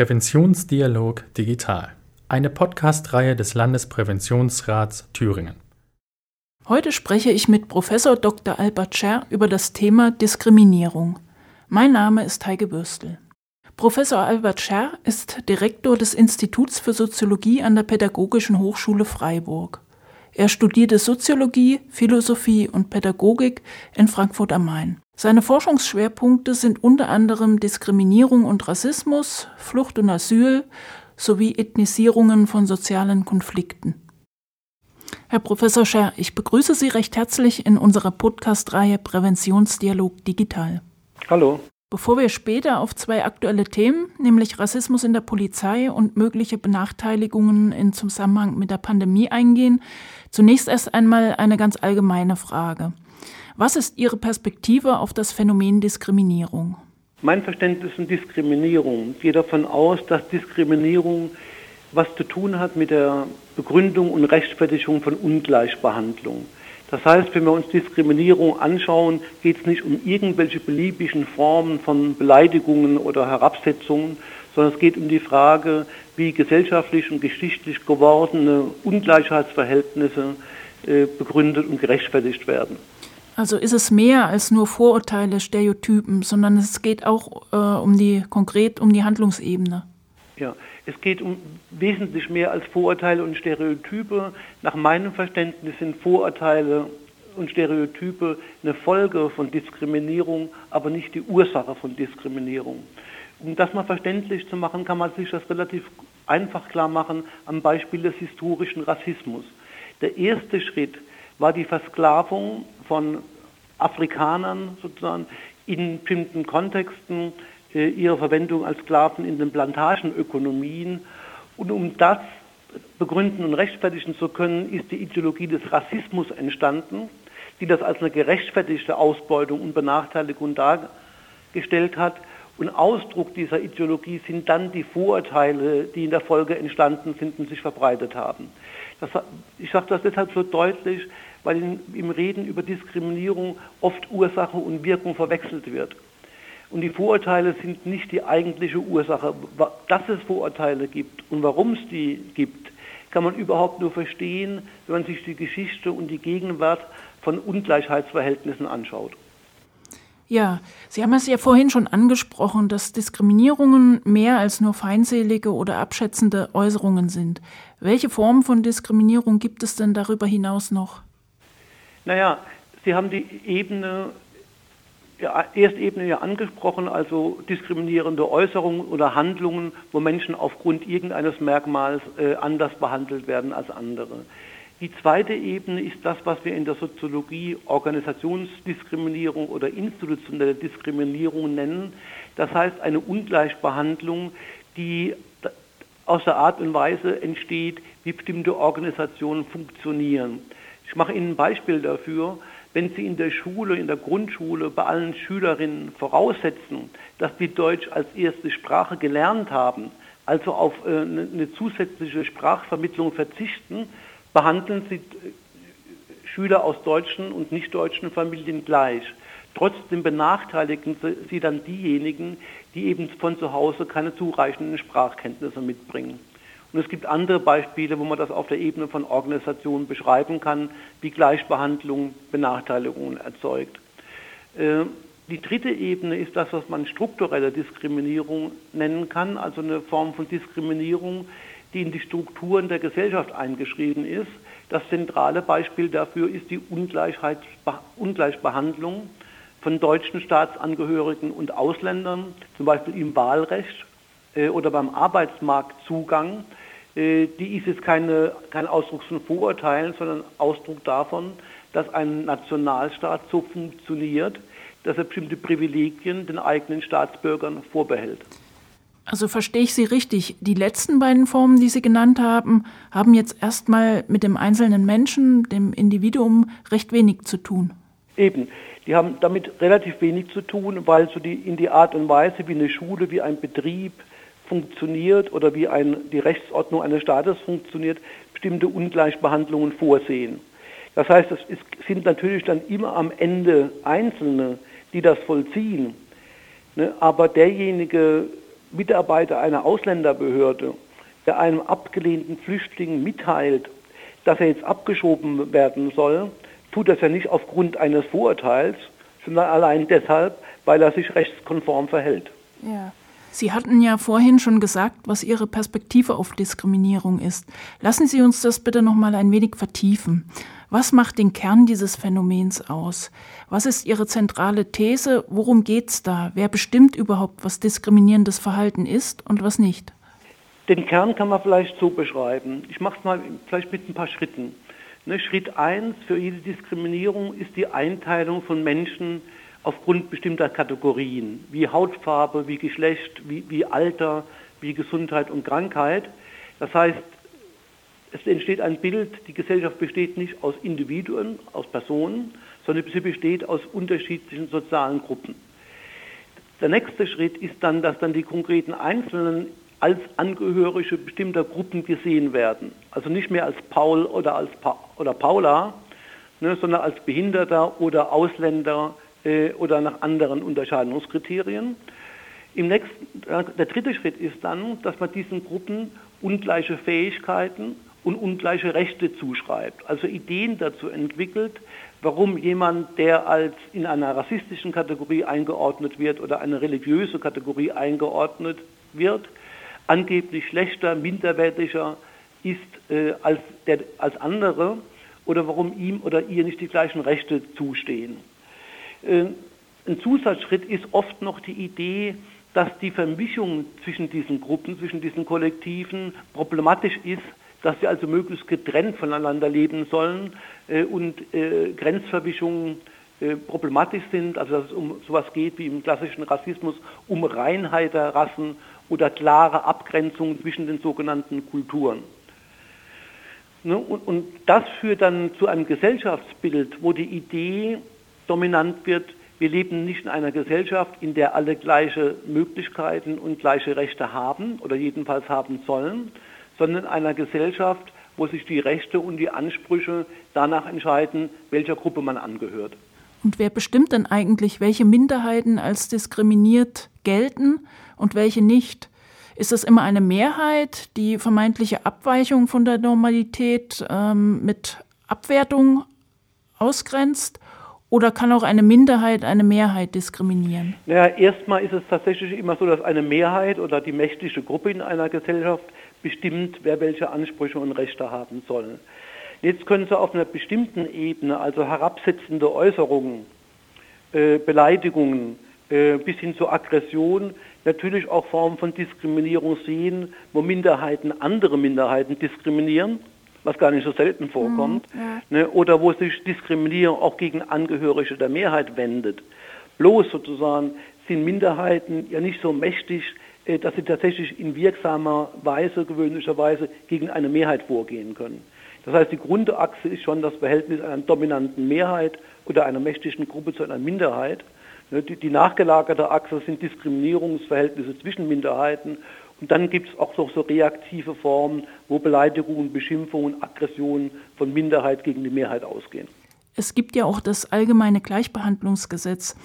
Präventionsdialog Digital, eine Podcast-Reihe des Landespräventionsrats Thüringen. Heute spreche ich mit Professor Dr. Albert Scher über das Thema Diskriminierung. Mein Name ist Heike Bürstel. Professor Albert Scher ist Direktor des Instituts für Soziologie an der Pädagogischen Hochschule Freiburg. Er studierte Soziologie, Philosophie und Pädagogik in Frankfurt am Main. Seine Forschungsschwerpunkte sind unter anderem Diskriminierung und Rassismus, Flucht und Asyl sowie Ethnisierungen von sozialen Konflikten. Herr Professor Scher, ich begrüße Sie recht herzlich in unserer Podcast-Reihe Präventionsdialog Digital. Hallo. Bevor wir später auf zwei aktuelle Themen, nämlich Rassismus in der Polizei und mögliche Benachteiligungen in Zusammenhang mit der Pandemie eingehen, zunächst erst einmal eine ganz allgemeine Frage. Was ist Ihre Perspektive auf das Phänomen Diskriminierung? Mein Verständnis von Diskriminierung geht davon aus, dass Diskriminierung was zu tun hat mit der Begründung und Rechtfertigung von Ungleichbehandlung. Das heißt, wenn wir uns Diskriminierung anschauen, geht es nicht um irgendwelche beliebigen Formen von Beleidigungen oder Herabsetzungen, sondern es geht um die Frage, wie gesellschaftlich und geschichtlich gewordene Ungleichheitsverhältnisse äh, begründet und gerechtfertigt werden. Also ist es mehr als nur Vorurteile, Stereotypen, sondern es geht auch äh, um die konkret um die Handlungsebene. Ja, es geht um wesentlich mehr als Vorurteile und Stereotype. Nach meinem Verständnis sind Vorurteile und Stereotype eine Folge von Diskriminierung, aber nicht die Ursache von Diskriminierung. Um das mal verständlich zu machen, kann man sich das relativ einfach klar machen am Beispiel des historischen Rassismus. Der erste Schritt war die Versklavung von Afrikanern sozusagen in bestimmten Kontexten äh, ihre Verwendung als Sklaven in den Plantagenökonomien. Und um das begründen und rechtfertigen zu können, ist die Ideologie des Rassismus entstanden, die das als eine gerechtfertigte Ausbeutung und Benachteiligung dargestellt hat. Und Ausdruck dieser Ideologie sind dann die Vorurteile, die in der Folge entstanden sind und sich verbreitet haben. Das, ich sage das deshalb so deutlich, weil in, im Reden über Diskriminierung oft Ursache und Wirkung verwechselt wird. Und die Vorurteile sind nicht die eigentliche Ursache. Dass es Vorurteile gibt und warum es die gibt, kann man überhaupt nur verstehen, wenn man sich die Geschichte und die Gegenwart von Ungleichheitsverhältnissen anschaut. Ja, Sie haben es ja vorhin schon angesprochen, dass Diskriminierungen mehr als nur feindselige oder abschätzende Äußerungen sind. Welche Formen von Diskriminierung gibt es denn darüber hinaus noch? Naja, Sie haben die Ebene ja, Erstebene ja angesprochen, also diskriminierende Äußerungen oder Handlungen, wo Menschen aufgrund irgendeines Merkmals äh, anders behandelt werden als andere. Die zweite Ebene ist das, was wir in der Soziologie Organisationsdiskriminierung oder institutionelle Diskriminierung nennen. Das heißt eine Ungleichbehandlung, die aus der Art und Weise entsteht, wie bestimmte Organisationen funktionieren. Ich mache Ihnen ein Beispiel dafür wenn Sie in der Schule, in der Grundschule bei allen Schülerinnen voraussetzen, dass die Deutsch als erste Sprache gelernt haben, also auf äh, eine zusätzliche Sprachvermittlung verzichten, behandeln Sie äh, Schüler aus deutschen und nicht deutschen Familien gleich. Trotzdem benachteiligen Sie dann diejenigen, die eben von zu Hause keine zureichenden Sprachkenntnisse mitbringen. Und es gibt andere Beispiele, wo man das auf der Ebene von Organisationen beschreiben kann, wie Gleichbehandlung Benachteiligungen erzeugt. Äh, die dritte Ebene ist das, was man strukturelle Diskriminierung nennen kann, also eine Form von Diskriminierung, die in die Strukturen der Gesellschaft eingeschrieben ist. Das zentrale Beispiel dafür ist die Ungleichbehandlung von deutschen Staatsangehörigen und Ausländern, zum Beispiel im Wahlrecht oder beim Arbeitsmarktzugang. Äh, die ist jetzt keine, kein Ausdruck von Vorurteilen, sondern Ausdruck davon, dass ein Nationalstaat so funktioniert, dass er bestimmte Privilegien den eigenen Staatsbürgern vorbehält. Also verstehe ich Sie richtig. Die letzten beiden Formen, die Sie genannt haben, haben jetzt erstmal mit dem einzelnen Menschen, dem Individuum, recht wenig zu tun. Eben. Die haben damit relativ wenig zu tun, weil so die, in die Art und Weise, wie eine Schule, wie ein Betrieb, funktioniert oder wie ein, die Rechtsordnung eines Staates funktioniert, bestimmte Ungleichbehandlungen vorsehen. Das heißt, es ist, sind natürlich dann immer am Ende Einzelne, die das vollziehen. Ne? Aber derjenige, Mitarbeiter einer Ausländerbehörde, der einem abgelehnten Flüchtling mitteilt, dass er jetzt abgeschoben werden soll, tut das ja nicht aufgrund eines Vorurteils, sondern allein deshalb, weil er sich rechtskonform verhält. Ja. Sie hatten ja vorhin schon gesagt, was Ihre Perspektive auf Diskriminierung ist. Lassen Sie uns das bitte noch mal ein wenig vertiefen. Was macht den Kern dieses Phänomens aus? Was ist Ihre zentrale These? Worum geht es da? Wer bestimmt überhaupt, was diskriminierendes Verhalten ist und was nicht? Den Kern kann man vielleicht so beschreiben. Ich mache es mal vielleicht mit ein paar Schritten. Ne, Schritt 1 für jede Diskriminierung ist die Einteilung von Menschen aufgrund bestimmter Kategorien, wie Hautfarbe, wie Geschlecht, wie, wie Alter, wie Gesundheit und Krankheit. Das heißt, es entsteht ein Bild, die Gesellschaft besteht nicht aus Individuen, aus Personen, sondern sie besteht aus unterschiedlichen sozialen Gruppen. Der nächste Schritt ist dann, dass dann die konkreten Einzelnen als Angehörige bestimmter Gruppen gesehen werden. Also nicht mehr als Paul oder als pa oder Paula, ne, sondern als Behinderter oder Ausländer äh, oder nach anderen Unterscheidungskriterien. Im nächsten, der dritte Schritt ist dann, dass man diesen Gruppen ungleiche Fähigkeiten und ungleiche Rechte zuschreibt. Also Ideen dazu entwickelt, warum jemand, der als in einer rassistischen Kategorie eingeordnet wird oder eine religiöse Kategorie eingeordnet wird, angeblich schlechter, minderwertiger ist äh, als, der, als andere oder warum ihm oder ihr nicht die gleichen Rechte zustehen. Äh, ein Zusatzschritt ist oft noch die Idee, dass die Vermischung zwischen diesen Gruppen, zwischen diesen Kollektiven problematisch ist, dass sie also möglichst getrennt voneinander leben sollen äh, und äh, Grenzverwischungen äh, problematisch sind, also dass es um sowas geht wie im klassischen Rassismus, um Reinheit der Rassen oder klare Abgrenzungen zwischen den sogenannten Kulturen. Ne? Und das führt dann zu einem Gesellschaftsbild, wo die Idee dominant wird, wir leben nicht in einer Gesellschaft, in der alle gleiche Möglichkeiten und gleiche Rechte haben oder jedenfalls haben sollen, sondern in einer Gesellschaft, wo sich die Rechte und die Ansprüche danach entscheiden, welcher Gruppe man angehört. Und wer bestimmt denn eigentlich, welche Minderheiten als diskriminiert gelten und welche nicht? Ist das immer eine Mehrheit, die vermeintliche Abweichung von der Normalität ähm, mit Abwertung ausgrenzt? Oder kann auch eine Minderheit eine Mehrheit diskriminieren? Naja, erstmal ist es tatsächlich immer so, dass eine Mehrheit oder die mächtige Gruppe in einer Gesellschaft bestimmt, wer welche Ansprüche und Rechte haben soll. Jetzt können Sie auf einer bestimmten Ebene, also herabsetzende Äußerungen, äh, Beleidigungen äh, bis hin zur Aggression, natürlich auch Formen von Diskriminierung sehen, wo Minderheiten andere Minderheiten diskriminieren was gar nicht so selten vorkommt, mhm, ja. ne, oder wo sich Diskriminierung auch gegen Angehörige der Mehrheit wendet. Bloß sozusagen sind Minderheiten ja nicht so mächtig, äh, dass sie tatsächlich in wirksamer Weise, gewöhnlicherweise, gegen eine Mehrheit vorgehen können. Das heißt, die Grundachse ist schon das Verhältnis einer dominanten Mehrheit oder einer mächtigen Gruppe zu einer Minderheit. Ne, die nachgelagerte Achse sind Diskriminierungsverhältnisse zwischen Minderheiten und dann gibt es auch noch so reaktive Formen, wo Beleidigungen, Beschimpfungen, Aggressionen von Minderheit gegen die Mehrheit ausgehen. Es gibt ja auch das allgemeine Gleichbehandlungsgesetz.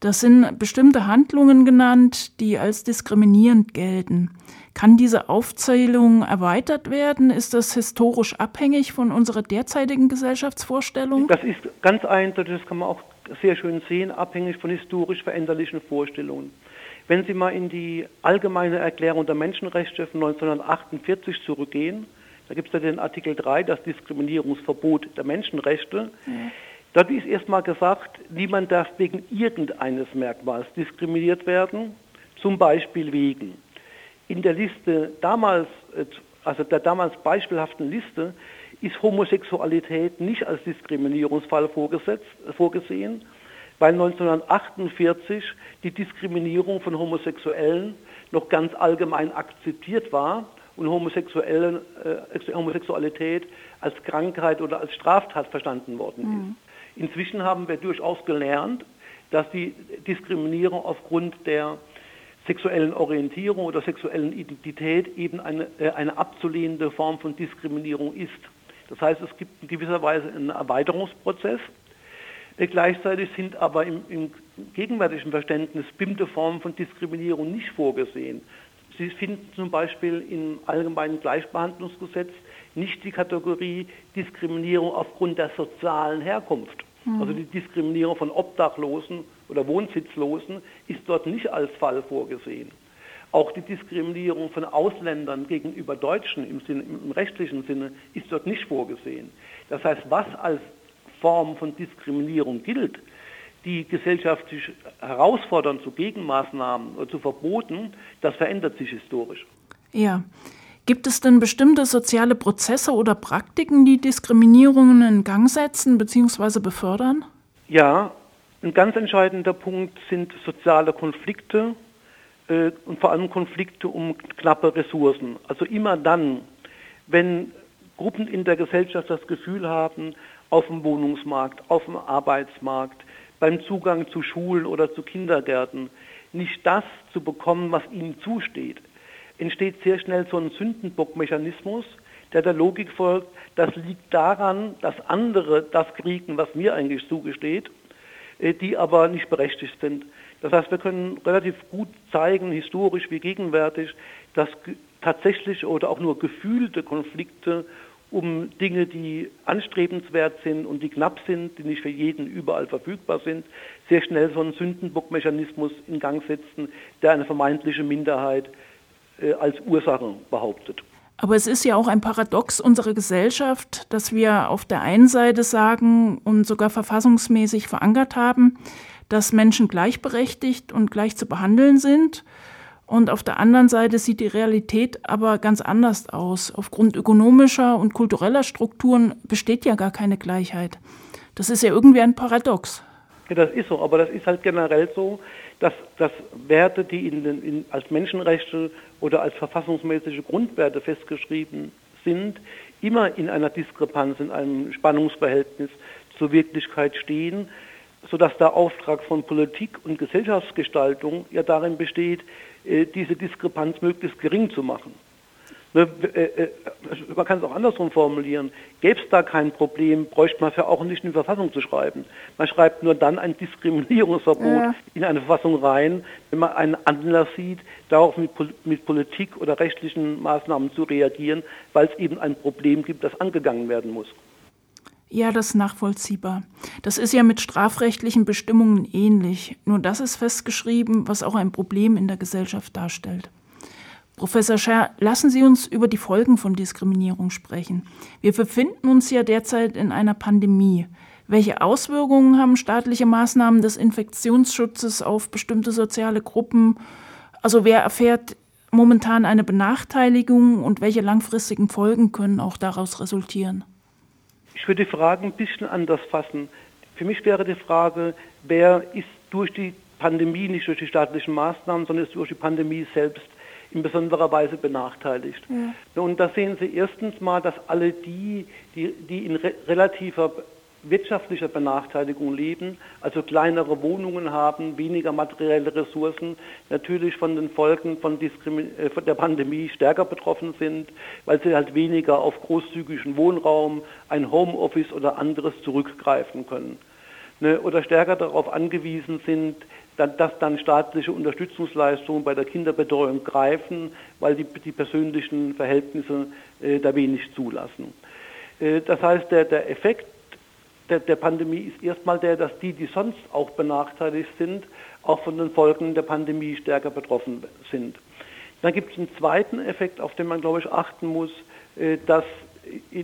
Das sind bestimmte Handlungen genannt, die als diskriminierend gelten. Kann diese Aufzählung erweitert werden? Ist das historisch abhängig von unserer derzeitigen Gesellschaftsvorstellung? Das ist ganz eindeutig, das kann man auch sehr schön sehen, abhängig von historisch veränderlichen Vorstellungen. Wenn Sie mal in die allgemeine Erklärung der Menschenrechte von 1948 zurückgehen, da gibt es ja den Artikel 3, das Diskriminierungsverbot der Menschenrechte. Mhm. Dort ist erstmal gesagt, niemand darf wegen irgendeines Merkmals diskriminiert werden, zum Beispiel wegen. In der Liste damals, also der damals beispielhaften Liste, ist Homosexualität nicht als Diskriminierungsfall vorgesehen, weil 1948 die Diskriminierung von Homosexuellen noch ganz allgemein akzeptiert war und Homosexuellen, äh, Homosexualität als Krankheit oder als Straftat verstanden worden mhm. ist. Inzwischen haben wir durchaus gelernt, dass die Diskriminierung aufgrund der sexuellen Orientierung oder sexuellen Identität eben eine, äh, eine abzulehnende Form von Diskriminierung ist. Das heißt, es gibt in gewisser Weise einen Erweiterungsprozess gleichzeitig sind aber im, im, gegenwärtigen Verständnis bestimmte Formen von Diskriminierung nicht vorgesehen. Sie finden zum Beispiel im Allgemeinen Gleichbehandlungsgesetz nicht die Kategorie Diskriminierung aufgrund der sozialen Herkunft. Mhm. Also die Diskriminierung von Obdachlosen oder Wohnsitzlosen ist dort nicht als Fall vorgesehen. Auch die Diskriminierung von Ausländern gegenüber Deutschen im, Sinne, im rechtlichen Sinne ist dort nicht vorgesehen. Das heißt, was als Form von Diskriminierung gilt, die gesellschaftlich herausfordern zu Gegenmaßnahmen oder zu Verboten, das verändert sich historisch. Ja. Gibt es denn bestimmte soziale Prozesse oder Praktiken, die Diskriminierungen in Gang setzen bzw. befördern? Ja, ein ganz entscheidender Punkt sind soziale Konflikte äh, und vor allem Konflikte um knappe Ressourcen. Also immer dann, wenn Gruppen in der Gesellschaft das Gefühl haben, auf dem Wohnungsmarkt, auf dem Arbeitsmarkt, beim Zugang zu Schulen oder zu Kindergärten nicht das zu bekommen, was ihnen zusteht, entsteht sehr schnell so ein Sündenbockmechanismus, der der Logik folgt, das liegt daran, dass andere das kriegen, was mir eigentlich zugesteht, äh, die aber nicht berechtigt sind. Das heißt, wir können relativ gut zeigen, historisch wie gegenwärtig, dass tatsächlich oder auch nur gefühlte Konflikte um Dinge, die anstrebenswert sind und die knapp sind, die nicht für jeden überall verfügbar sind, sehr schnell so einen Sündenbockmechanismus in Gang setzen, der eine vermeintliche Minderheit äh, als Ursache behauptet. Aber es ist ja auch ein Paradox unserer Gesellschaft, dass wir auf der einen Seite sagen und sogar verfassungsmäßig verankert haben, dass Menschen gleichberechtigt und gleich zu behandeln sind und auf der anderen Seite sieht die Realität aber ganz anders aus. Aufgrund ökonomischer und kultureller Strukturen besteht ja gar keine Gleichheit. Das ist ja irgendwie ein Paradox. Ja, das ist so, aber das ist halt generell so, dass, dass Werte, die in den, in, als Menschenrechte oder als verfassungsmäßige Grundwerte festgeschrieben sind, immer in einer Diskrepanz, in einem Spannungsverhältnis zur Wirklichkeit stehen sodass der Auftrag von Politik und Gesellschaftsgestaltung ja darin besteht, diese Diskrepanz möglichst gering zu machen. Ne, äh, äh, man kann es auch andersrum formulieren. Gäbe es da kein Problem, bräuchte man für auch nicht in die Verfassung zu schreiben. Man schreibt nur dann ein Diskriminierungsverbot ja. in eine Verfassung rein, wenn man einen Anlass sieht, darauf mit, mit Politik oder rechtlichen Maßnahmen zu reagieren, weil es eben ein Problem gibt, das angegangen werden muss. Ja, das ist nachvollziehbar. Das ist ja mit strafrechtlichen Bestimmungen ähnlich. Nur das ist festgeschrieben, was auch ein Problem in der Gesellschaft darstellt. Professor Scher, lassen Sie uns über die Folgen von Diskriminierung sprechen. Wir befinden uns ja derzeit in einer Pandemie. Welche Auswirkungen haben staatliche Maßnahmen des Infektionsschutzes auf bestimmte soziale Gruppen? Also wer erfährt momentan eine Benachteiligung und welche langfristigen Folgen können auch daraus resultieren? Ich würde die Frage ein bisschen anders fassen. Für mich wäre die Frage, wer ist durch die Pandemie, nicht durch die staatlichen Maßnahmen, sondern ist durch die Pandemie selbst in besonderer Weise benachteiligt. Ja. Und da sehen Sie erstens mal, dass alle die, die, die in re relativer wirtschaftlicher Benachteiligung leben, also kleinere Wohnungen haben, weniger materielle Ressourcen, natürlich von den Folgen von, äh, von, der Pandemie stärker betroffen sind, weil sie halt weniger auf großzügigen Wohnraum, ein Homeoffice oder anderes zurückgreifen können. Ne, oder stärker darauf angewiesen sind, dass dann staatliche Unterstützungsleistungen bei der Kinderbetreuung greifen, weil die, die persönlichen Verhältnisse äh, da wenig zulassen. Äh, das heißt, der, der Effekt der, der Pandemie ist erstmal der, dass die, die sonst auch benachteiligt sind, auch von den Folgen der Pandemie stärker betroffen sind. Dann gibt es einen zweiten Effekt, auf den man, glaube ich, achten muss, äh, dass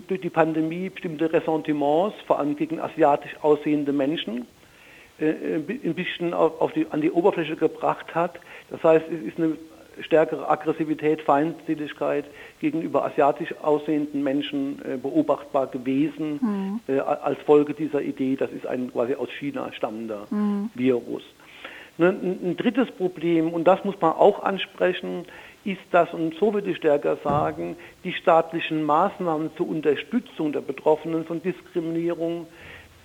durch die Pandemie bestimmte Ressentiments, vor allem gegen asiatisch aussehende Menschen, äh, ein bisschen auf die, an die Oberfläche gebracht hat. Das heißt, es ist eine stärkere Aggressivität, Feindseligkeit gegenüber asiatisch aussehenden Menschen äh, beobachtbar gewesen mhm. äh, als Folge dieser Idee, das ist ein quasi aus China stammender mhm. Virus. Ne, ein drittes Problem, und das muss man auch ansprechen, ist das, und so würde ich stärker sagen, die staatlichen Maßnahmen zur Unterstützung der Betroffenen von Diskriminierung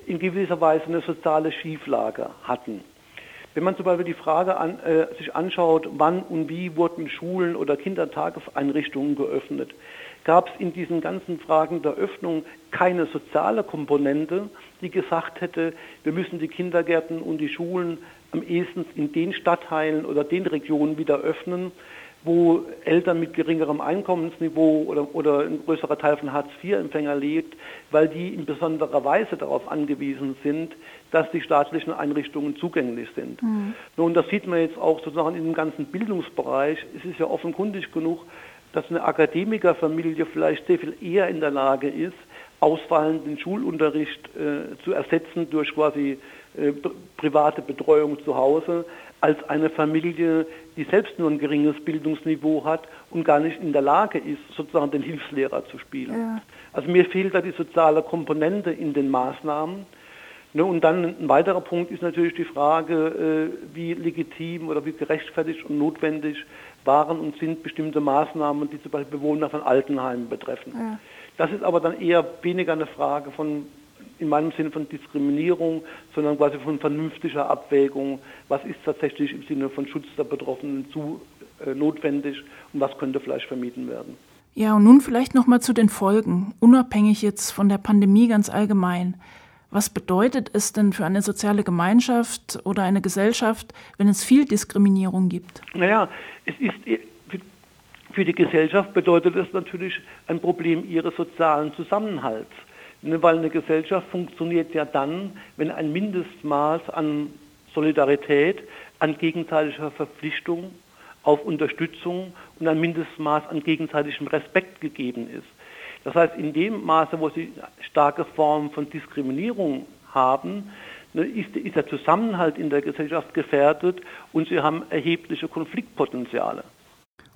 in gewisser Weise eine soziale Schieflage hatten. Wenn man zum Beispiel die Frage an, äh, sich anschaut, wann und wie wurden Schulen oder Kindertageseinrichtungen geöffnet, gab es in diesen ganzen Fragen der Öffnung keine soziale Komponente, die gesagt hätte, wir müssen die Kindergärten und die Schulen am ehesten in den Stadtteilen oder den Regionen wieder öffnen, wo Eltern mit geringerem Einkommensniveau oder, oder ein größerer Teil von Hartz-IV-Empfänger lebt, weil die in besonderer Weise darauf angewiesen sind, dass die staatlichen Einrichtungen zugänglich sind. Mhm. Und das sieht man jetzt auch sozusagen in dem ganzen Bildungsbereich. Es ist ja offenkundig genug, dass eine Akademikerfamilie vielleicht sehr viel eher in der Lage ist, ausfallenden Schulunterricht äh, zu ersetzen durch quasi äh, private Betreuung zu Hause, als eine Familie, die selbst nur ein geringes Bildungsniveau hat und gar nicht in der Lage ist, sozusagen den Hilfslehrer zu spielen. Ja. Also mir fehlt da die soziale Komponente in den Maßnahmen. Ne, und dann ein weiterer Punkt ist natürlich die Frage, äh, wie legitim oder wie gerechtfertigt und notwendig waren und sind bestimmte Maßnahmen, die zum Beispiel Bewohner von Altenheimen betreffen. Ja. Das ist aber dann eher weniger eine Frage von in meinem Sinne von Diskriminierung, sondern quasi von vernünftiger Abwägung, was ist tatsächlich im Sinne von Schutz der Betroffenen zu äh, notwendig und was könnte vielleicht vermieden werden. Ja, und nun vielleicht noch mal zu den Folgen, unabhängig jetzt von der Pandemie ganz allgemein. Was bedeutet es denn für eine soziale Gemeinschaft oder eine Gesellschaft, wenn es viel Diskriminierung gibt? Naja, es ist äh, für die Gesellschaft bedeutet es natürlich ein Problem ihres sozialen Zusammenhalts. Ne, weil eine Gesellschaft funktioniert ja dann, wenn ein Mindestmaß an Solidarität, an gegenseitiger Verpflichtung, auf Unterstützung und ein Mindestmaß an gegenseitigem Respekt gegeben ist. Das heißt, in dem Maße, wo Sie starke Formen von Diskriminierung haben, ne, ist, ist der Zusammenhalt in der Gesellschaft gefährdet und Sie haben erhebliche Konfliktpotenziale.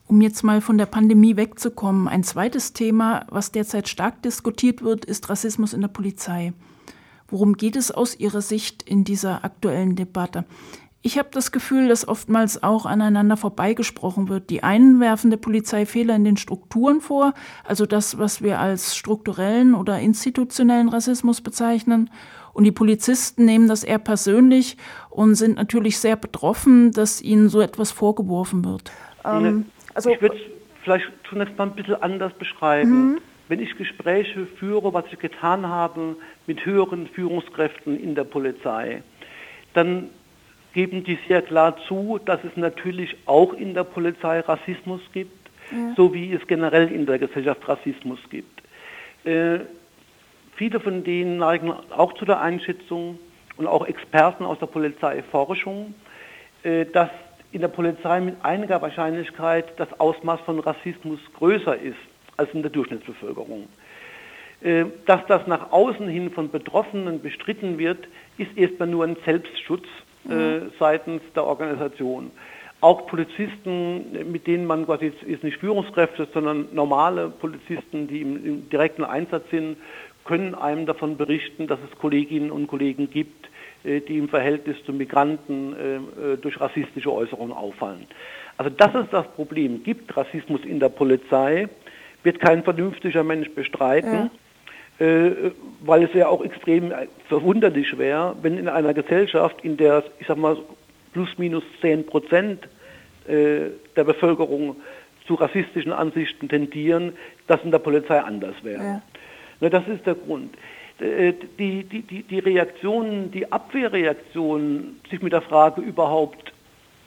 Um jetzt mal von der Pandemie wegzukommen, ein zweites Thema, was derzeit stark diskutiert wird, ist Rassismus in der Polizei. Worum geht es aus Ihrer Sicht in dieser aktuellen Debatte? Ich habe das Gefühl, dass oftmals auch aneinander vorbeigesprochen wird. Die einen werfen der Polizei Fehler in den Strukturen vor, also das, was wir als strukturellen oder institutionellen Rassismus bezeichnen. Und die Polizisten nehmen das eher persönlich und sind natürlich sehr betroffen, dass ihnen so etwas vorgeworfen wird. Ähm, also, ich würde es vielleicht zunächst mal ein bisschen anders beschreiben. Mhm. Wenn ich Gespräche führe, was ich getan habe mit höheren Führungskräften in der Polizei, dann geben die sehr klar zu, dass es natürlich auch in der Polizei Rassismus gibt, ja. so wie es generell in der Gesellschaft Rassismus gibt. Äh, viele von denen neigen auch zu der Einschätzung und auch Experten aus der Polizeiforschung, äh, dass in der Polizei mit einiger Wahrscheinlichkeit das Ausmaß von Rassismus größer ist als in der Durchschnittsbevölkerung. Äh, dass das nach außen hin von Betroffenen bestritten wird, ist erstmal nur ein Selbstschutz äh, mhm. seitens der Organisation. Auch Polizisten, mit denen man quasi jetzt nicht Führungskräfte, sondern normale Polizisten, die im, im direkten Einsatz sind, können einem davon berichten, dass es Kolleginnen und Kollegen gibt, die im Verhältnis zu Migranten äh, äh, durch rassistische Äußerungen auffallen. Also dass es das Problem gibt, Rassismus in der Polizei, wird kein vernünftiger Mensch bestreiten, ja. weil es ja auch extrem verwunderlich wäre, wenn in einer Gesellschaft, in der, ich sag mal, plus minus 10 Prozent der Bevölkerung zu rassistischen Ansichten tendieren, das in der Polizei anders wäre. Ja. Das ist der Grund. Äh, die, die, die, die Reaktionen, die Abwehrreaktionen, sich mit der Frage überhaupt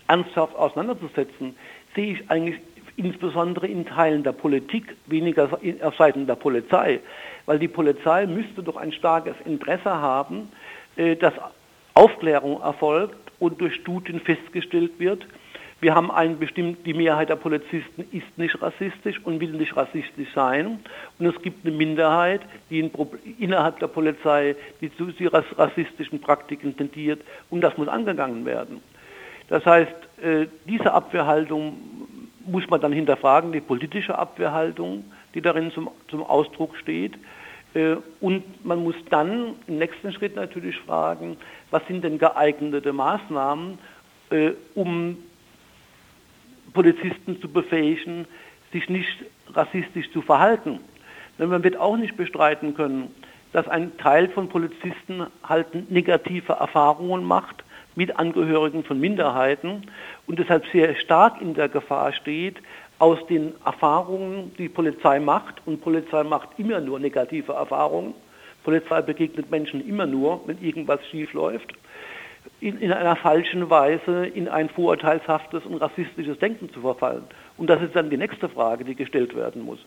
ernsthaft auseinanderzusetzen, sehe ich eigentlich insbesondere in Teilen der Politik, weniger auf Seiten der Polizei. Weil die Polizei müsste doch ein starkes Interesse haben, äh, dass Aufklärung erfolgt und durch Studien festgestellt wird, wir haben einen bestimmt, die Mehrheit der Polizisten ist nicht rassistisch und will nicht rassistisch sein. Und es gibt eine Minderheit, die in, innerhalb der Polizei, die zu rassistischen Praktiken tendiert und das muss angegangen werden. Das heißt, äh, diese Abwehrhaltung muss man dann hinterfragen, die politische Abwehrhaltung, die darin zum, zum Ausdruck steht. Äh, und man muss dann im nächsten Schritt natürlich fragen, was sind denn geeignete Maßnahmen, äh, um Polizisten zu befähigen, sich nicht rassistisch zu verhalten. Denn man wird auch nicht bestreiten können, dass ein Teil von Polizisten halt negative Erfahrungen macht mit Angehörigen von Minderheiten und deshalb sehr stark in der Gefahr steht, aus den Erfahrungen, die Polizei macht, und Polizei macht immer nur negative Erfahrungen, Polizei begegnet Menschen immer nur, wenn irgendwas schief läuft, in, in einer falschen Weise in ein vorurteilshaftes und rassistisches Denken zu verfallen. Und das ist dann die nächste Frage, die gestellt werden muss.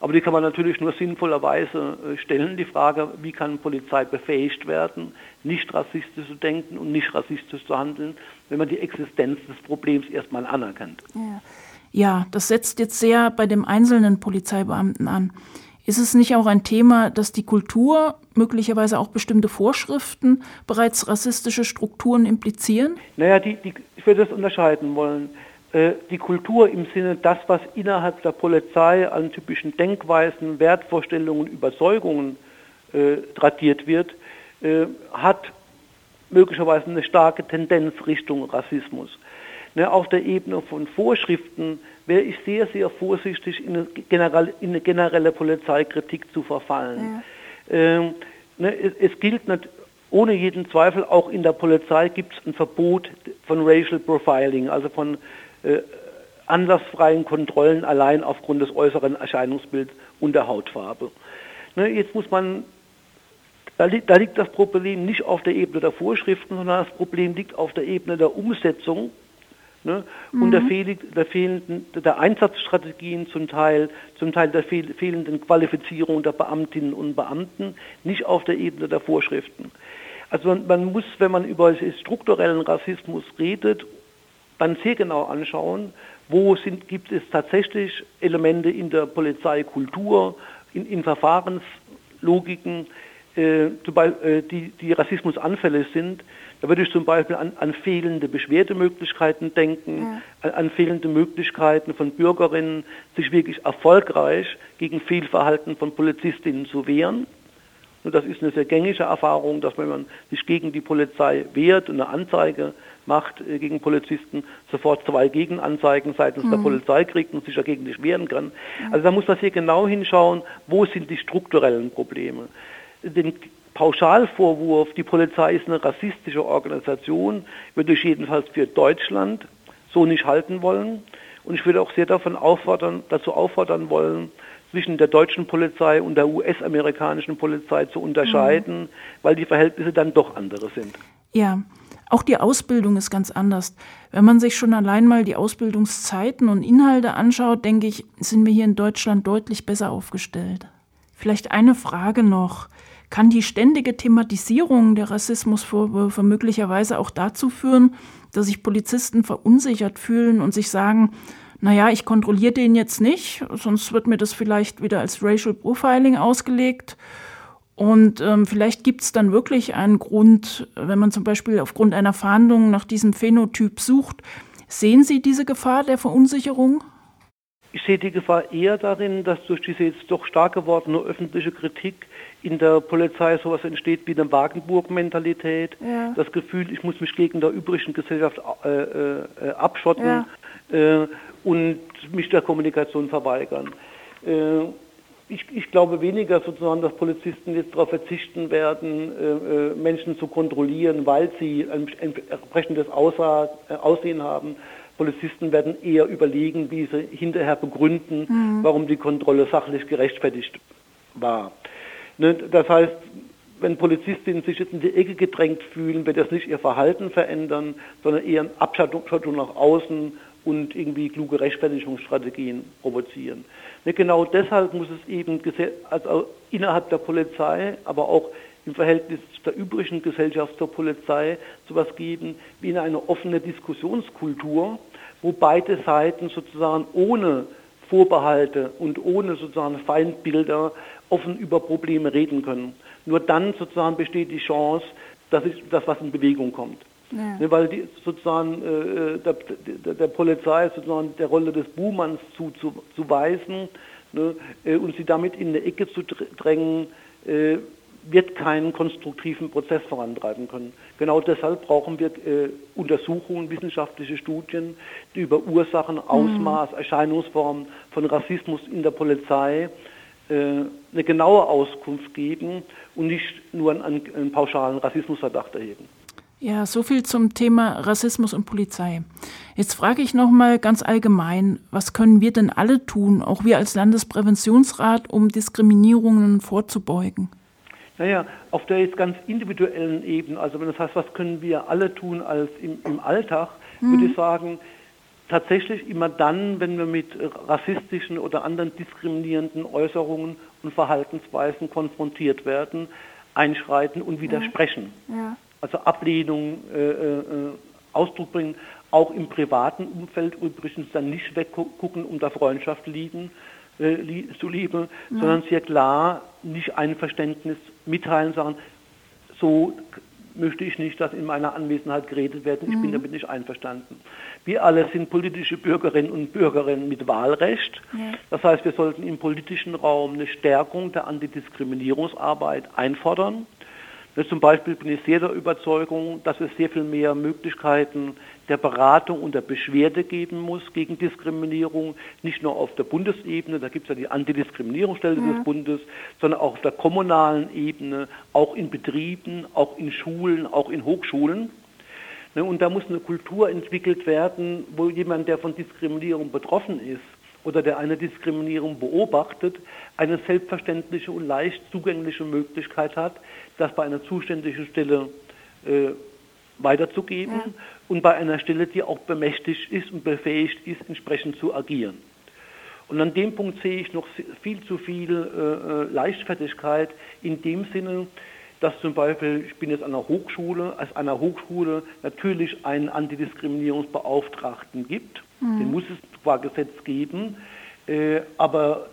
Aber die kann man natürlich nur sinnvollerweise äh, stellen, die Frage, wie kann Polizei befähigt werden, nicht rassistisch zu denken und nicht rassistisch zu handeln, wenn man die Existenz des Problems erstmal anerkennt. Ja. ja, das setzt jetzt sehr bei dem einzelnen Polizeibeamten an. Ist es nicht auch ein Thema, dass die Kultur, möglicherweise auch bestimmte Vorschriften, bereits rassistische Strukturen implizieren? Naja, die, die, ich würde das unterscheiden wollen. Äh, die Kultur im Sinne das, was innerhalb der Polizei an typischen Denkweisen, Wertvorstellungen, Überzeugungen äh, tradiert wird, äh, hat möglicherweise eine starke Tendenz Richtung Rassismus. Ne, auf der Ebene von Vorschriften wäre ich sehr, sehr vorsichtig, in eine, generelle, in eine generelle Polizeikritik zu verfallen. Ja. Ähm, ne, es, es, gilt nicht, ohne jeden Zweifel, auch in der Polizei gibt es ein Verbot von Racial Profiling, also von äh, anlassfreien Kontrollen allein aufgrund des äußeren Erscheinungsbilds und der Hautfarbe. Ne, jetzt muss man, da, li da liegt das Problem nicht auf der Ebene der Vorschriften, sondern das Problem liegt auf der Ebene der Umsetzung Ne? Mhm. Und der, fehl, der, fehlenden, der Einsatzstrategien zum Teil, zum Teil der fehl, fehlenden Qualifizierung der Beamtinnen und Beamten, nicht auf der Ebene der Vorschriften. Also man, man muss, wenn man über strukturellen Rassismus redet, dann sehr genau anschauen, wo sind, gibt es tatsächlich Elemente in der Polizeikultur, in, in Verfahrenslogiken, äh, äh die, die Rassismus anfällig sind. Da würde ich zum Beispiel an, an fehlende Beschwerdemöglichkeiten denken, ja. an, an, fehlende Möglichkeiten von Bürgerinnen, sich wirklich erfolgreich gegen Fehlverhalten von Polizistinnen zu wehren. Und das ist eine sehr gängige Erfahrung, dass wenn man sich gegen die Polizei wehrt und eine Anzeige macht äh, gegen Polizisten, sofort zwei Gegenanzeigen seitens mhm. der Polizei kriegt und sich dagegen nicht wehren kann. Also da muss man hier genau hinschauen, wo sind die strukturellen Probleme. Den Pauschalvorwurf, die Polizei ist eine rassistische Organisation, würde ich jedenfalls für Deutschland so nicht halten wollen. Und ich würde auch sehr davon auffordern, dazu auffordern wollen, zwischen der deutschen Polizei und der US-amerikanischen Polizei zu unterscheiden, mhm. weil die Verhältnisse dann doch andere sind. Ja, auch die Ausbildung ist ganz anders. Wenn man sich schon allein mal die Ausbildungszeiten und Inhalte anschaut, denke ich, sind wir hier in Deutschland deutlich besser aufgestellt. Vielleicht eine Frage noch. Kann die ständige Thematisierung der Rassismusvorwürfe möglicherweise auch dazu führen, dass sich Polizisten verunsichert fühlen und sich sagen, naja, ich kontrolliere den jetzt nicht, sonst wird mir das vielleicht wieder als Racial Profiling ausgelegt. Und ähm, vielleicht gibt es dann wirklich einen Grund, wenn man zum Beispiel aufgrund einer Fahndung nach diesem Phänotyp sucht. Sehen Sie diese Gefahr der Verunsicherung? Ich sehe die Gefahr eher darin, dass durch diese jetzt doch stark gewordene öffentliche Kritik in der Polizei sowas entsteht wie eine Wagenburg-Mentalität, ja. das Gefühl, ich muss mich gegen der übrigen Gesellschaft äh, äh, abschotten. Ja. Äh, und mich der Kommunikation verweigern. Äh, ich, ich, glaube weniger sozusagen, dass Polizisten jetzt darauf verzichten werden, äh, äh, Menschen zu kontrollieren, weil sie ein entsprechendes Aussehen haben. Polizisten werden eher überlegen, wie sie hinterher begründen, mhm. warum die Kontrolle sachlich gerechtfertigt war. Ne, das heißt, wenn Polizistinnen sich jetzt in die Ecke gedrängt fühlen, wird das nicht ihr Verhalten verändern, sondern eher eine Abschattung nach außen und irgendwie kluge Rechtfertigungsstrategien provozieren. Ne, genau deshalb muss es eben also innerhalb der Polizei, aber auch im Verhältnis der übrigen Gesellschaft zur Polizei sowas geben wie eine offene Diskussionskultur, wo beide Seiten sozusagen ohne Vorbehalte und ohne sozusagen Feindbilder offen über Probleme reden können. Nur dann sozusagen besteht die Chance, dass, dass was in Bewegung kommt. Ja. Ne, weil die, sozusagen äh, der, der, der, Polizei sozusagen der Rolle des Buhmanns zuzuweisen ne, äh, und sie damit in eine Ecke zu drängen, äh, wird keinen konstruktiven Prozess vorantreiben können. Genau deshalb brauchen wir äh, Untersuchungen, wissenschaftliche Studien, die über Ursachen, Ausmaß, mhm. Erscheinungsformen von Rassismus in der Polizei äh, eine genaue Auskunft geben und nicht nur einen, einen pauschalen Rassismusverdacht erheben. Ja, so viel zum Thema Rassismus und Polizei. Jetzt frage ich noch mal ganz allgemein, was können wir denn alle tun, auch wir als Landespräventionsrat, um Diskriminierungen vorzubeugen? Naja, auf der jetzt ganz individuellen Ebene, also wenn das heißt, was können wir alle tun als im, im Alltag, mhm. würde ich sagen, tatsächlich immer dann, wenn wir mit rassistischen oder anderen diskriminierenden Äußerungen und Verhaltensweisen konfrontiert werden, einschreiten und widersprechen. Ja. Ja. Also Ablehnung äh, äh, Ausdruck bringen, auch im privaten Umfeld übrigens dann nicht weggucken, um der Freundschaft liegen, äh, li zuliebe, ja. sondern sehr klar nicht Einverständnis mitteilen, sagen, so möchte ich nicht, dass in meiner Anwesenheit geredet wird. Ich mhm. bin damit nicht einverstanden. Wir alle sind politische Bürgerinnen und Bürger mit Wahlrecht. Ja. Das heißt, wir sollten im politischen Raum eine Stärkung der Antidiskriminierungsarbeit einfordern. Zum Beispiel bin ich sehr der Überzeugung, dass es sehr viel mehr Möglichkeiten der Beratung und der Beschwerde geben muss gegen Diskriminierung, nicht nur auf der Bundesebene, da gibt es ja die Antidiskriminierungsstelle ja. des Bundes, sondern auch auf der kommunalen Ebene, auch in Betrieben, auch in Schulen, auch in Hochschulen. Ne, und da muss eine Kultur entwickelt werden, wo jemand, der von Diskriminierung betroffen ist, oder der eine Diskriminierung beobachtet, eine selbstverständliche und leicht zugängliche Möglichkeit hat, das bei einer zuständigen Stelle äh, weiterzugeben ja. Und bei einer Stelle, die auch bemächtigt ist und befähigt ist, entsprechend zu agieren. Und an dem Punkt sehe ich noch viel zu viel äh, äh, Leichtfertigkeit in dem Sinne, dass zum Beispiel, ich bin jetzt an einer Hochschule, als einer Hochschule natürlich einen Antidiskriminierungsbeauftragten gibt. Mhm. Den muss es qua Gesetz geben, äh, aber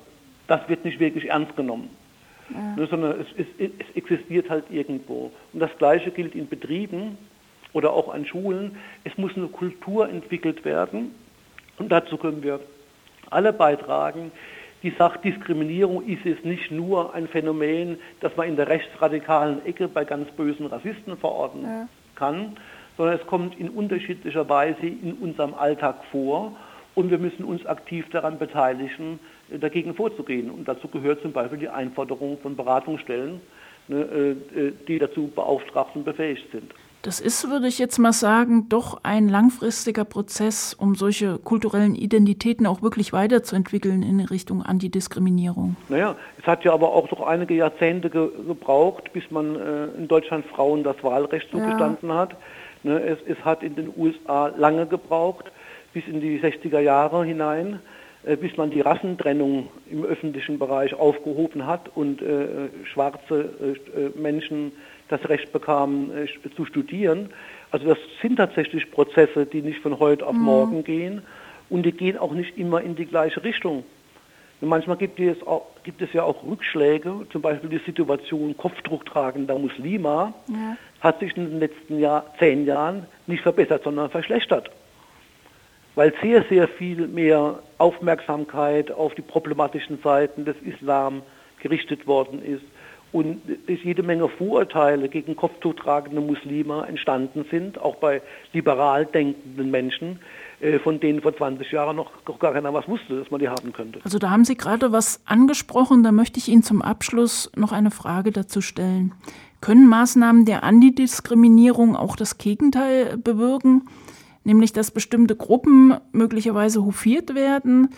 das wird nicht wirklich ernst genommen. Ja. Ne, sondern es, es, es, existiert halt irgendwo. Und das Gleiche gilt in Betrieben oder auch an Schulen. Es muss eine Kultur entwickelt werden und dazu können wir alle beitragen. Die sagt, Diskriminierung ist es nicht nur ein Phänomen, das man in der rechtsradikalen Ecke bei ganz bösen Rassisten verorten ja. kann, sondern es kommt in unterschiedlicher Weise in unserem Alltag vor und wir müssen uns aktiv daran beteiligen, äh, dagegen vorzugehen. Und dazu gehört zum Beispiel die Einforderung von Beratungsstellen, ne, äh, äh, die dazu beauftragt und befähigt sind. Das ist, würde ich jetzt mal sagen, doch ein langfristiger Prozess, um solche kulturellen Identitäten auch wirklich weiterzuentwickeln in Richtung Antidiskriminierung. Naja, es hat ja aber auch doch einige Jahrzehnte ge gebraucht, bis man äh, in Deutschland Frauen das Wahlrecht zugestanden ja. hat. Ne, es, es, hat in den USA lange gebraucht, bis in die 60er Jahre hinein, äh, bis man die Rassentrennung im öffentlichen Bereich aufgehoben hat und äh, schwarze äh, Menschen das Recht bekamen äh, zu studieren. Also das sind tatsächlich Prozesse, die nicht von heute auf mhm. morgen gehen und die gehen auch nicht immer in die gleiche Richtung. Und manchmal gibt es, auch, gibt es ja auch Rückschläge, zum Beispiel die Situation kopfdrucktragender Muslima ja. hat sich in den letzten Jahr, zehn Jahren nicht verbessert, sondern verschlechtert weil sehr, sehr viel mehr Aufmerksamkeit auf die problematischen Seiten des Islam gerichtet worden ist und es jede Menge Vorurteile gegen kopftuchtragende Muslime entstanden sind, auch bei liberal denkenden Menschen, äh, von denen vor 20 Jahren noch gar keiner was wusste, dass man die haben könnte. Also da haben Sie gerade was angesprochen, da möchte ich Ihnen zum Abschluss noch eine Frage dazu stellen. Können Maßnahmen der Antidiskriminierung auch das Gegenteil bewirken? Nämlich dass bestimmte Gruppen möglicherweise hofiert werden,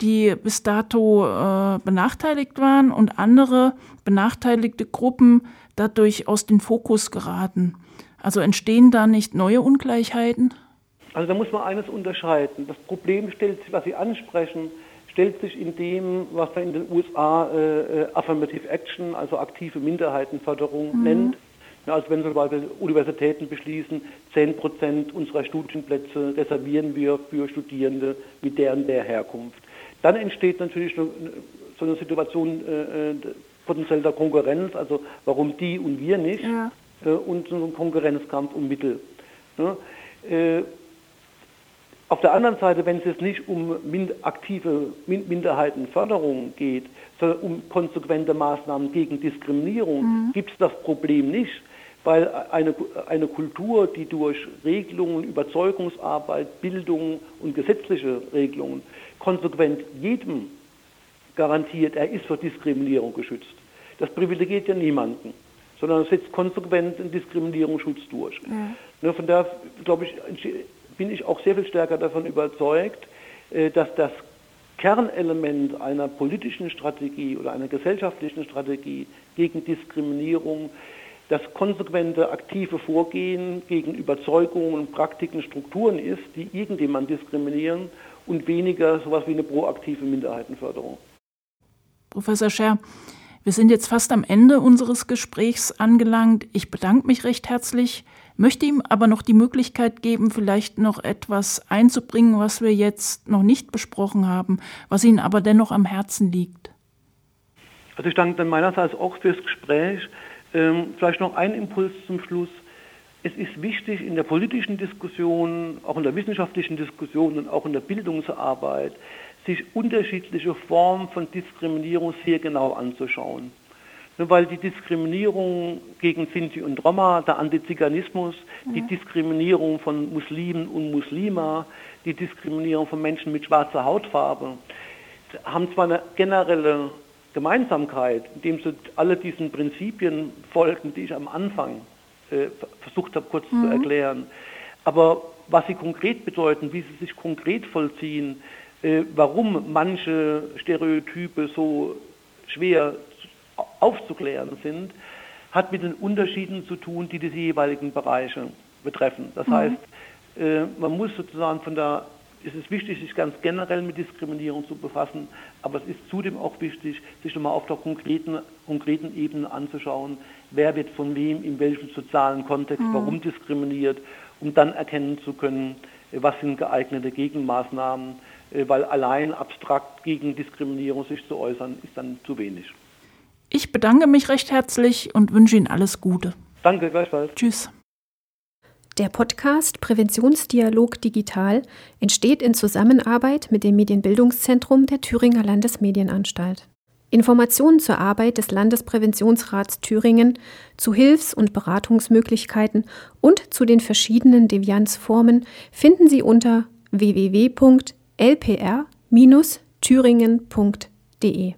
die bis dato äh, benachteiligt waren und andere benachteiligte Gruppen dadurch aus dem Fokus geraten. Also entstehen da nicht neue Ungleichheiten? Also da muss man eines unterscheiden. Das Problem stellt sich, was Sie ansprechen, stellt sich in dem, was man in den USA äh, äh, Affirmative Action, also aktive Minderheitenförderung mhm. nennt. Also wenn zum Beispiel Universitäten beschließen, 10 Prozent unserer Studienplätze reservieren wir für Studierende mit deren der Herkunft. Dann entsteht natürlich so eine Situation äh, äh potenziell der Konkurrenz, also warum die und wir nicht, ja. äh, und so ein Konkurrenzkampf um Mittel. Ne? Äh, auf der anderen Seite, wenn es jetzt nicht um aktive min Minderheitenförderung geht, sondern um konsequente Maßnahmen gegen Diskriminierung, mhm. gibt es das Problem nicht weil eine, eine Kultur, die durch Regelungen, Überzeugungsarbeit, Bildung und gesetzliche Regelungen konsequent jedem garantiert, er ist vor Diskriminierung geschützt. Das privilegiert ja niemanden, sondern setzt konsequent den Diskriminierungsschutz durch. Ja. Ne, von daher, glaube ich, bin ich auch sehr viel stärker davon überzeugt, äh, dass das Kernelement einer politischen Strategie oder einer gesellschaftlichen Strategie gegen Diskriminierung das konsequente, aktive Vorgehen gegen Überzeugungen, Praktiken, Strukturen ist, die irgendjemand diskriminieren und weniger sowas wie eine proaktive Minderheitenförderung. Professor Scher, wir sind jetzt fast am Ende unseres Gesprächs angelangt. Ich bedanke mich recht herzlich, möchte ihm aber noch die Möglichkeit geben, vielleicht noch etwas einzubringen, was wir jetzt noch nicht besprochen haben, was Ihnen aber dennoch am Herzen liegt. Also ich danke dann meinerseits auch fürs Gespräch. Ähm, vielleicht noch ein Impuls zum Schluss. Es ist wichtig in der politischen Diskussion, auch in der wissenschaftlichen Diskussion und auch in der Bildungsarbeit, sich unterschiedliche Formen von Diskriminierung sehr genau anzuschauen. Nur weil die Diskriminierung gegen Sinti und Roma, der Antiziganismus, mhm. die Diskriminierung von Muslimen und Muslima, die Diskriminierung von Menschen mit schwarzer Hautfarbe, haben zwar eine generelle Gemeinsamkeit, indem sie alle diesen Prinzipien folgen, die ich am Anfang äh, versucht habe kurz mhm. zu erklären. Aber was sie konkret bedeuten, wie sie sich konkret vollziehen, äh, warum manche Stereotype so schwer aufzuklären sind, hat mit den Unterschieden zu tun, die diese jeweiligen Bereiche betreffen. Das mhm. heißt, äh, man muss sozusagen von der es ist wichtig, sich ganz generell mit Diskriminierung zu befassen, aber es ist zudem auch wichtig, sich nochmal auf der konkreten, konkreten Ebene anzuschauen, wer wird von wem, in welchem sozialen Kontext, mhm. warum diskriminiert, um dann erkennen zu können, äh, was sind geeignete Gegenmaßnahmen, äh, weil allein abstrakt gegen Diskriminierung sich zu äußern, ist dann zu wenig. Ich bedanke mich recht herzlich und wünsche Ihnen alles Gute. Danke, gleichfalls. Tschüss. Der Podcast Präventionsdialog Digital entsteht in Zusammenarbeit mit dem Medienbildungszentrum der Thüringer Landesmedienanstalt. Informationen zur Arbeit des Landespräventionsrats Thüringen, zu Hilfs- und Beratungsmöglichkeiten und zu den verschiedenen Devianzformen finden Sie unter www.lpr-thüringen.de.